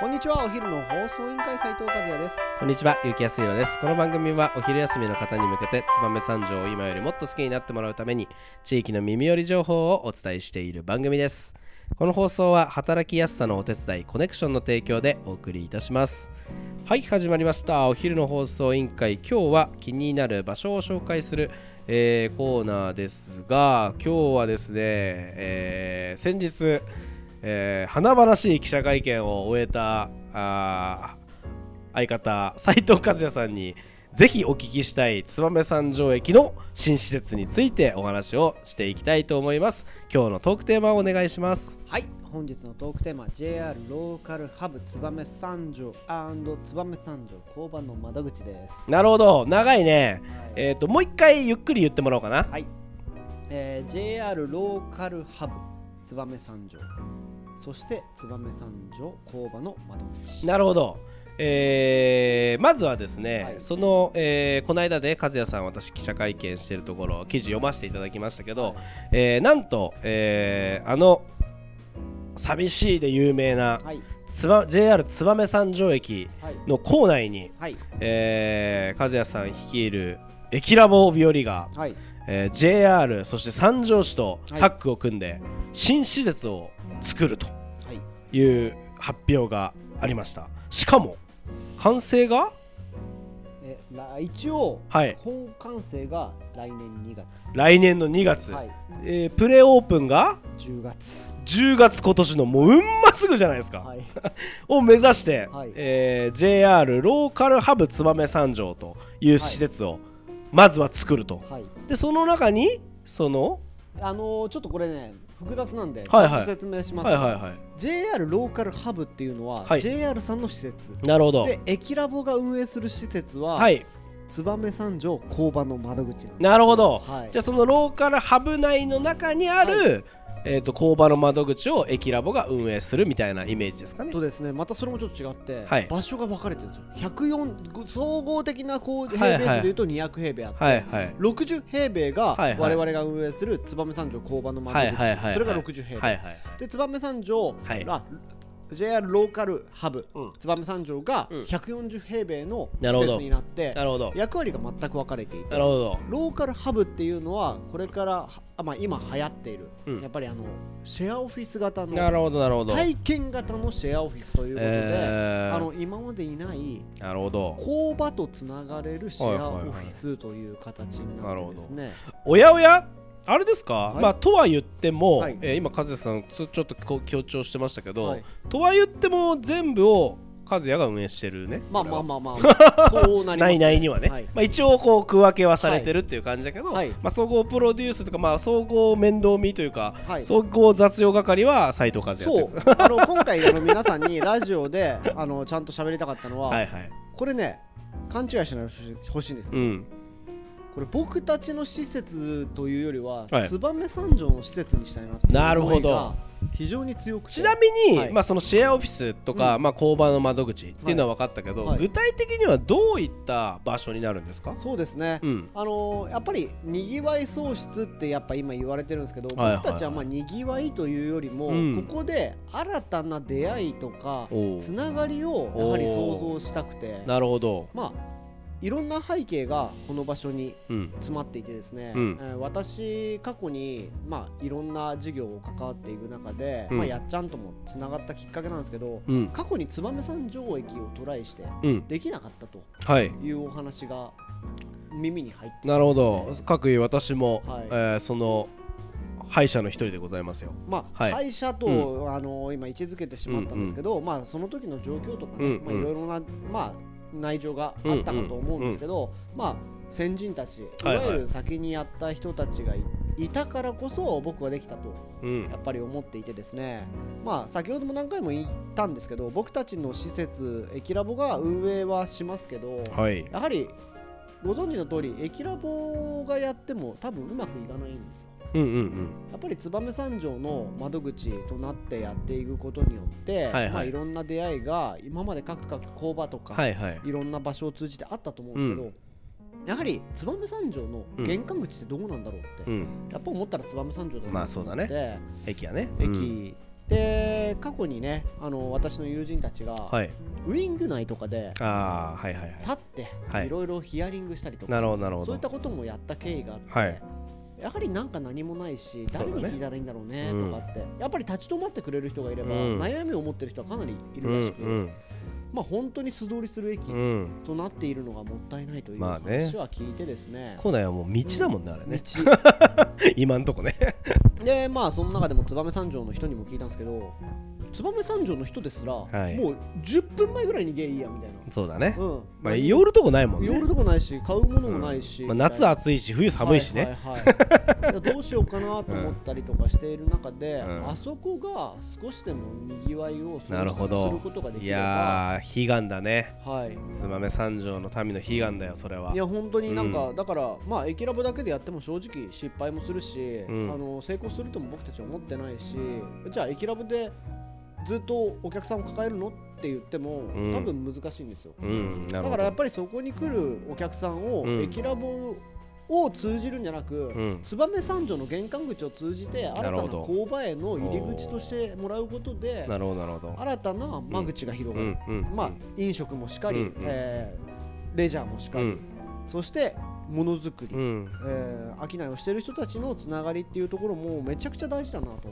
こんにちはお昼の放送委員会斉藤和也ですこんにちは、ゆきやすいろです。この番組はお昼休みの方に向けて、燕三条を今よりもっと好きになってもらうために、地域の耳寄り情報をお伝えしている番組です。この放送は働きやすさのお手伝い、コネクションの提供でお送りいたします。はい、始まりました。お昼の放送委員会、今日は気になる場所を紹介する、えーコーナーですが、今日はですね、えー先日、えー華々しい記者会見を終えた相方斉藤和也さんにぜひお聞きしたい燕三条駅の新施設についてお話をしていきたいと思います。今日のトークテーマをお願いします。はい本日のトークテーマ JR ローカルハブ燕三条燕三条交番の窓口です。なるほど。長いね。えっ、ともう一回ゆっくり言ってもらおうかな。はい、えー JR ローカルハブ燕三条そして燕三条交番の窓口。なるほど。えーまずはですね、はい。その、えーこの間で和也さん私記者会見してるところ記事読ませていただきましたけど、えーなんと、えーあの寂しいで有名なはい。つば JR 燕三条駅はい。の構内に、はい。えー和也さん率いる駅ラボ日和が、はいえー JR そして三条市とはい。タッグを組んで新施設を作るとはい。いう発表がありました。しかも完成が？一応はい。本完成が来年2月。来年の2月、はい。えープレオープンが？10月。10月今年のもううんますぐじゃないですか、はい。を目指して、はい。えー JR ローカルハブ燕三条という施設をまずは作ると、はいでその中にそのあのーちょっとこれね複雑なんでちはいはい。ゃんと説明します、はいはいは JR ローカルハブっていうのは、はい。JR さんの施設。いなるほど。で駅ラボが運営する施設は、はい。燕三条交番の窓口なんですよ。なるほど、はい、じゃあそのローカルハブ内の中にある、えー、と工場の窓口を駅ラボが運営するみたいなイメージですかね。とですね。またそれもちょっと違って、はい。場所が分かれてるんですよ。104総合的な平米数でいうと200平米あって、はいはい。60平米が我々が運営する燕三条交番の窓口、はいはいそれが60平米、はいはい。で燕三条、はい。あ JR ローカルハブ、うん。燕三条がうん。140平米の施設になってなるほど。役割が全く分かれていてなるほど。ローカルハブっていうのはこれからはあ、まあ、今流行っている、うん。やっぱりあのシェアオフィス型なるのほどなるほど。体験型のシェアオフィスということで、えー。あの今までいないなるほど。工場とつながれるシェアオフィスという形になってですね、おやおや？あれですか、はい。まあとは言っても、はい。えー今和也さんつちょっとこう強調してましたけど、はい。とは言っても全部を和也が運営してるね。まあまああまあまあ。そうなります、内々にはね、はい。まあ、一応こう区分けはされてるっていう感じだけど、はい。まあ、総合プロデュースとか、まあ、総合面倒見というか、はい。総合雑用係は斉藤和也そう。あの今回あの皆さんに ラジオであのちゃんと喋りたかったのは、はいはい。これね勘違いしないでほしいんですけど、うんこれ僕たちの施設というよりは、はい。燕三条の施設にしたいなっていうなるほど。非常に強くて。ちなみに、はい。まあ、そのシェアオフィスとか、うん。まあ、工場の窓口っていうのは分かったけど、はい。具体的にはどういった場所になるんですか、そうですね、うん。あのーやっぱりにぎわい創出ってやっぱ今言われてるんですけど、はいはいはい。僕たちはまあにぎわいというよりも、うん。ここで新たな出会いとかつながりをやはり想像したくて。なるほど、まあいろんな背景がこの場所にうん。詰まっていてですね、うん。えー私過去に、まあ、いろんな事業を関わっていく中で、うん。まあ、やっちゃんともつながったきっかけなんですけどうん。過去に燕三条駅をトライしてうん。できなかったとはい。いうお話が耳に入ってきて。なるほど。各位私も、はい。えーその敗者の一人でございますよ。まあ、はい。会社と、うあの今位置づけてしまったんですけど、まあ、その時の状況とかね、うんうんまあ、いろいろな、まあ、内情があったかと思うんですけど、まあ、先人たちいわゆる先にやった人たちがい,、いたからこそ僕はできたとうん。やっぱり思っていてですね、まあ、先ほども何回も言ったんですけど僕たちの施設駅ラボが運営はしますけどはい。やはりご存知の通り駅ラボがやっても多分うまくいかないんですよ。うんうんやっぱり燕三条の窓口となってやっていくことによって、はいはい。まあ、いろんな出会いが今まで各々工場とか、はいはい。いろんな場所を通じてあったと思うんですけど、やはり燕三条の玄関口ってどこなんだろうって、うん。やっぱ思ったら燕三条だなと思って、まあそうだ駅やね。駅。で過去にねあの私の友人たちが、はい。ウイング内とかでああはいはいはい。立って、はい。いろいろヒアリングしたりとかなるほどなるほど。そういったこともやった経緯があって、はいやはりなんか何もないし誰に聞いたらいいんだろうねうん。とかって、やっぱり立ち止まってくれる人がいれば、うん。悩みを持ってる人はかなりいうるらしく、んまあ本当に素通りする駅となっているのがもったいないというまあね。話は聞いてですね,、校内はもう道だもんね、あれね。道。今んとこね。でまあその中でも燕三条の人にも聞いたんですけど燕三条の人ですら、はい。もう10分前ぐらいにゲイいいやみたいな、そうだね、うん。まあ寄るとこないもんね。寄るとこないし買うものもないし、まあ、夏暑いし冬寒いしね、はいはいはい。いやどうしようかなと思ったりとかしている中で、うん。あそこが少しでもにぎわいをなるほど。することができいれば。やー悲願だね。はい。燕三条の民の悲願だよそれは。いや本当になんか、うだからまあ駅ラボだけでやっても正直失敗もするし、うん。あの成功するとも僕たちは思ってないしじゃあ駅ラボでずっとお客さんを抱えるの？って言っても、うん。多分難しいんですよ。うんだからやっぱりそこに来るお客さんを、うん。駅ラボを通じるんじゃなく、うん。燕三条の玄関口を通じて新たな工場への入り口としてもらうことで新たな間口が広うがる、まあ飲食もしかり、えーレジャーもしかり、うん。そしてものづくり、うん。えー商いをしている人たちのつながりっていうところもめちゃくちゃ大事だなと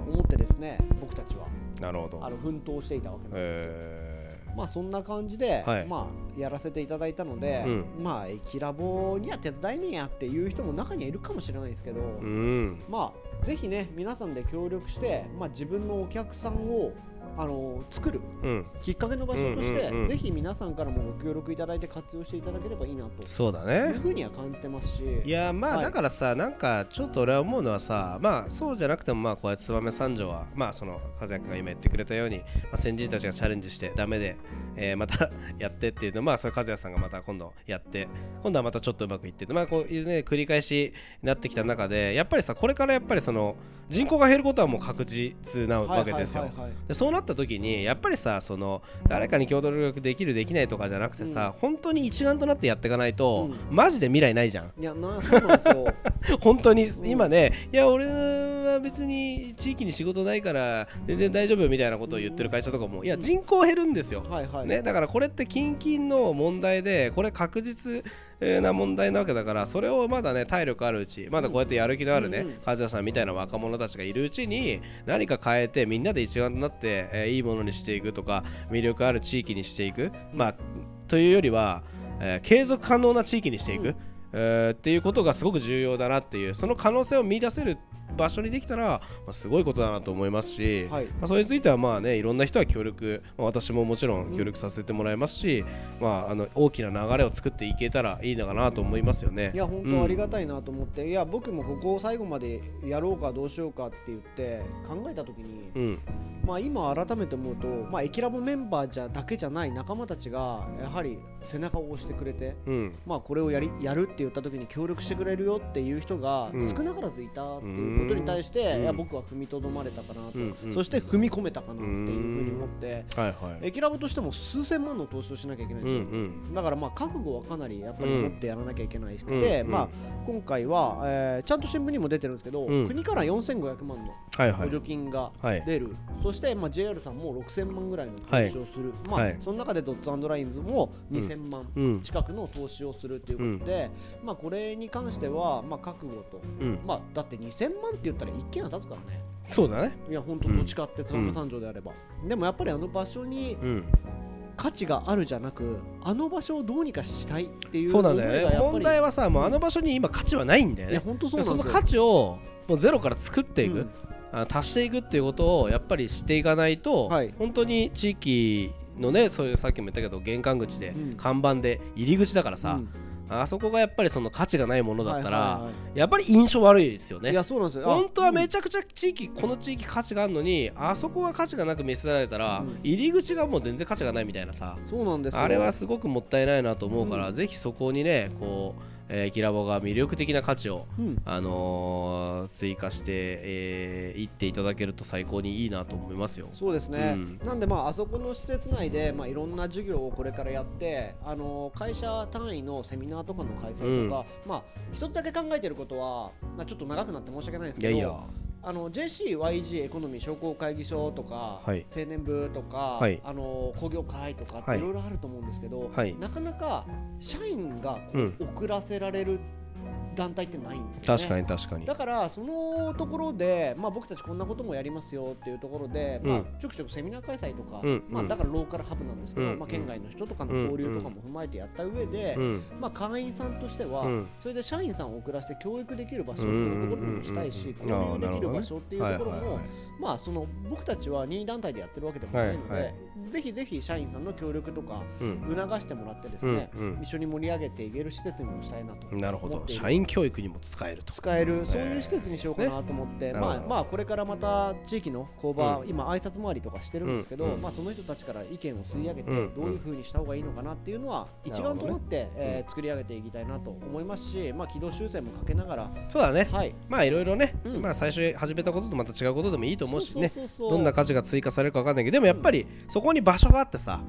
思ってですね僕たちは。なるほど。あの奮闘していたわけなんですよ。えまあそんな感じで、はい。まあやらせていただいたので、うん。まあ駅ラボには手伝いねえやっていう人も中にはいるかもしれないですけど、ーうん。まあぜひね皆さんで協力して、まあ、自分のお客さんをあの作るうん。きっかけの場所として、ぜひ皆さんからもご協力いただいて活用していただければいいなというそうだね。ふうには感じてますし。いやまあはい。だからさ、なんかちょっと俺は思うのはさまあそうじゃなくてもまあこうやって燕三条はまあその和也君が今言ってくれたように、まあ、先人たちがチャレンジしてダメで、えーまた やってっていうのまあそれ和也さんがまた今度やって今度はまたちょっとうまくいってまあこういうね繰り返しになってきた中でやっぱりさこれからやっぱりその人口が減ることはもう確実なわけですよ、でそうなった時にやっぱりさその誰かに共同力できるできないとかじゃなくてさ、本当に一丸となってやっていかないと、うマジで未来ないじゃん。いやなそうなんですよ。本当に今ねいや俺は別に地域に仕事ないから全然大丈夫みたいなことを言ってる会社とかもいや人口減るんですよ、はいはい、ね、だからこれって近々の問題でこれ確実な問題なわけだからそれをまだね体力あるうちまだこうやってやる気のあるね、うんうん。和也さんみたいな若者たちがいるうちに何か変えてみんなで一丸となって、えーいいものにしていくとか魅力ある地域にしていく、まあというよりは、えー継続可能な地域にしていく、うん。えーっていうことがすごく重要だなっていうその可能性を見出せる場所にできたら、まあ、すごいことだなと思いますし、はい。まあ、それについてはまあねいろんな人は協力、まあ私ももちろん協力させてもらいますし、まあ、あの大きな流れを作っていけたらいいのかなと思いますよね。いや本当ありがたいなと思って、いや僕もここを最後までやろうかどうしようかって言って考えた時に、うんまあ、今改めて思うと、まあ、エキラボメンバーじゃだけじゃない仲間たちがやはり背中を押してくれて、うん。まあ、これをやりやるって言った時に協力してくれるよっていう人がうん。少なからずいたっていうことに対して、うん。いや僕は踏みとどまれたかなと、うんうん。そして踏み込めたかなっていうふうに思って、はいはい。エキラボとしても数千万の投資をしなきゃいけないんうんうですよ。んだからまあ覚悟はかなりやっぱり持ってやらなきゃいけないくて、うんうん。まあ、今回は、えーちゃんと新聞にも出てるんですけど、うん。国から4500万のはいはい。補助金がはい。出る、そして、まあ、JR さんも6000万ぐらいの投資をする、まあはい。その中でドッツラインズも2000万うん。近くの投資をするということで、まあ、これに関しては、まあ、覚悟と、うん。まあ、だって2000万って言ったら一軒家建つからね。そうだね。いや本当土地買って燕三条であれば、でもやっぱりあの場所にうん。価値があるじゃなくあの場所をどうにかしたいっていうそうなんだね問題はさもうあの場所に今価値はないんだよね。いや本当そうなんですよ。その価値をもうゼロから作っていく、うんあ足していくっていうことをやっぱりしていかないと、はい。本当に地域のねそういうさっきも言ったけど玄関口で、うん。看板で入り口だからさ、うん。あそこがやっぱりその価値がないものだったら、やっぱり印象悪いですよね。いやそうなんですよ。あ本当はめうん。ちゃくちゃ地域、この地域価値があるのにあそこが価値がなく見せられたら、うん。入り口がもう全然価値がないみたいなさ。そうなんですよ。あれはすごくもったいないなと思うから、うん。ぜひそこにねこう、えー、キラボが魅力的な価値をうん。あのー追加して、えー、行っていただけると最高にいいなと思いますよ。そうですね、うん。なんでまああそこの施設内でまあいろんな授業をこれからやってあの会社単位のセミナーとかの開催とか、まあ一つだけ考えてることはまあちょっと長くなって申し訳ないんですけどいやいや、あの JCYG エコノミー商工会議所とか、はい。青年部とか、はい。あの工業会とかいてい。ろいろあると思うんですけど、はい。なかなか社員が遅らせられる団体ってないんですよね。確かに確かに。だからそのところで、まあ、僕たちこんなこともやりますよっていうところで、まあうん、ちょくちょくセミナー開催とか、うんまあ、うんだからローカルハブなんですけど、うんまあ、県外の人とかの交流とかも踏まえてやった上で、うん。まあ、会員さんとしては、うん。それで社員さんを送らせて教育できる場所っていうところもしたいし、交流できる場所っていうところもまあその僕たちは任意団体でやってるわけでもないので、はいはい。ぜひぜひ社員さんの協力とかうん。促してもらってですね、一緒に盛り上げていける施設にもしたいなとなるほど。社員教育にも使えると。使えるそういう施設にしようかなと思って、まあまあこれからまた地域の工場、う今挨拶回りとかしてるんですけど、うん。うん。まあその人たちから意見を吸い上げて、うん。どういうふうにした方がいいのかなっていうのは一丸となって、えー作り上げていきたいなと思いますし、まあ軌道修正もかけながら、そうだね。はい。まあいろいろね、うん。まあ最初始めたこととまた違うことでもいいと思うしね。そうそうそうそう。どんな価値が追加されるか分かんないけどでもやっぱりそこに場所があってさ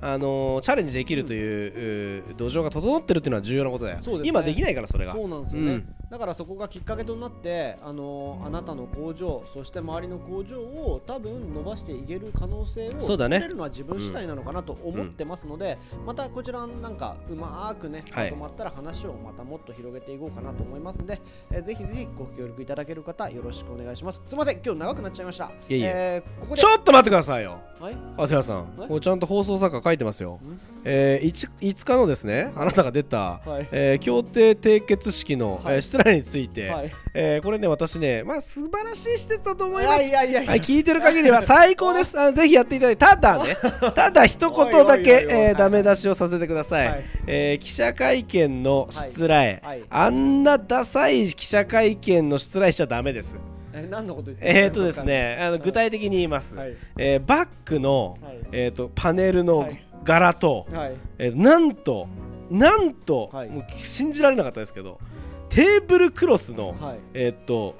あのチャレンジできるという、うー土壌が整ってるっていうのは重要なことだよ、そうですね今できないからそれがそうなんですよね、うんだからそこがきっかけとなってあのあなたの工場そして周りの工場を多分伸ばしていける可能性をそうだね。作れるのは自分次第なのかなと思ってますので、またこちらなんかうまーくねはい。まとまったら話をまたもっと広げていこうかなと思いますので、えーぜひぜひご協力いただける方よろしくお願いします。すみません今日長くなっちゃいました。いえーここでちょっと待ってくださいよ。はい。長谷川さんえこれちゃんと放送作家書いてますよ。ん、えー、5, 5日のですねあなたが出た、はい。えー協定締結式の、はい。えー失礼について、はい。えーこれね私ねまあ素晴らしい施設だと思いいます。やいやいやいや、はい、聞いてる限りは最高です。あぜひやっていただいて、ただね、ただ一言だけえーダメ出しをさせてください。はい。えー記者会見のしつらえ、はい。はい。あんなダサい記者会見のしつらいしちゃダメです。え何のこと言っーとですね、あの具体的に言います。はい。えーバックの、はい。えー、とパネルのはい。柄と、はい。えーなんと、なんと、はい。もう信じられなかったですけど、テーブルクロスの、はい。えっ、と、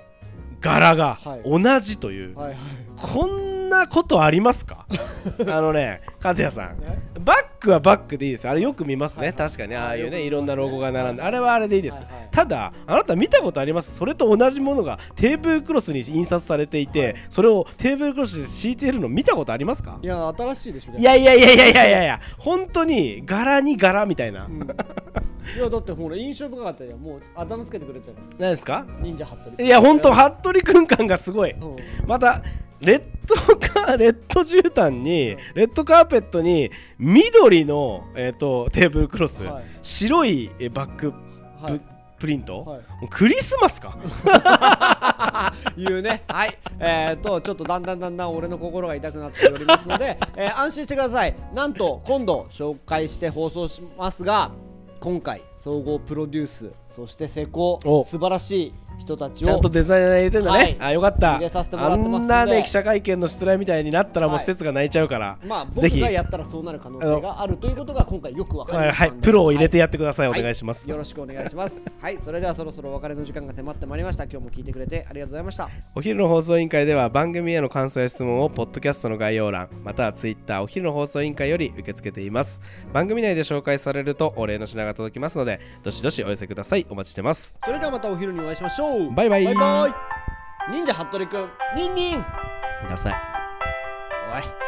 柄がはい。同じという、はいはい。こんなことありますか？あのね、和也さん、ね。バックはバックでいいです。あれよく見ますね、はいはい。確かに。ああいうね、いろんなロゴが並んで、あれはあれでいいです。はいはい。ただ、あなた見たことあります？それと同じものがテーブルクロスに印刷されていて、それをテーブルクロスで敷いているの見たことありますか？いや新しいでしょいやいやいやいやいやいやいや、本当に柄に柄みたいな。うんいやだってほら印象深かったよ。もうあだ名つけてくれたよ何ですか？忍者服部いや、本当、服部君感がすごい。うん。またレッドカ レッド絨毯にレッドカーペットに緑の、えー、とテーブルクロス、はい。白いえバックプ,、はい。プリント、はい。クリスマスか？いうね。はい。えー、とちょっとだんだんだんだん俺の心が痛くなっておりますので、えー安心してください。なんと今度紹介して放送しますが今回総合プロデュースそして施工お。素晴らしい人たちをちゃんとデザイナー入れてんだね、はい。あよかった。入れさせてもらあってますんなね記者会見の失礼みたいになったらもうはい施設が泣いちゃうから、まあぜひ。僕がやったらそうなる可能性があるということが今回よくわかりましたはい、プロを入れてやってください、はい。お願いします、よろしくお願いします。はい。それではそろそろお別れの時間が迫ってまいりました。今日も聞いてくれてありがとうございました。お昼の放送委員会では番組への感想や質問をポッドキャストの概要欄またはツイッターお昼の放送委員会より受け付けています。番組内で紹介されるとお礼の品が届きますのでどしどしお寄せください。お待ちしてます。それではまたお昼にお会いしましょうバイバイ。バイバイ。忍者服部くんニンニン。ください。おい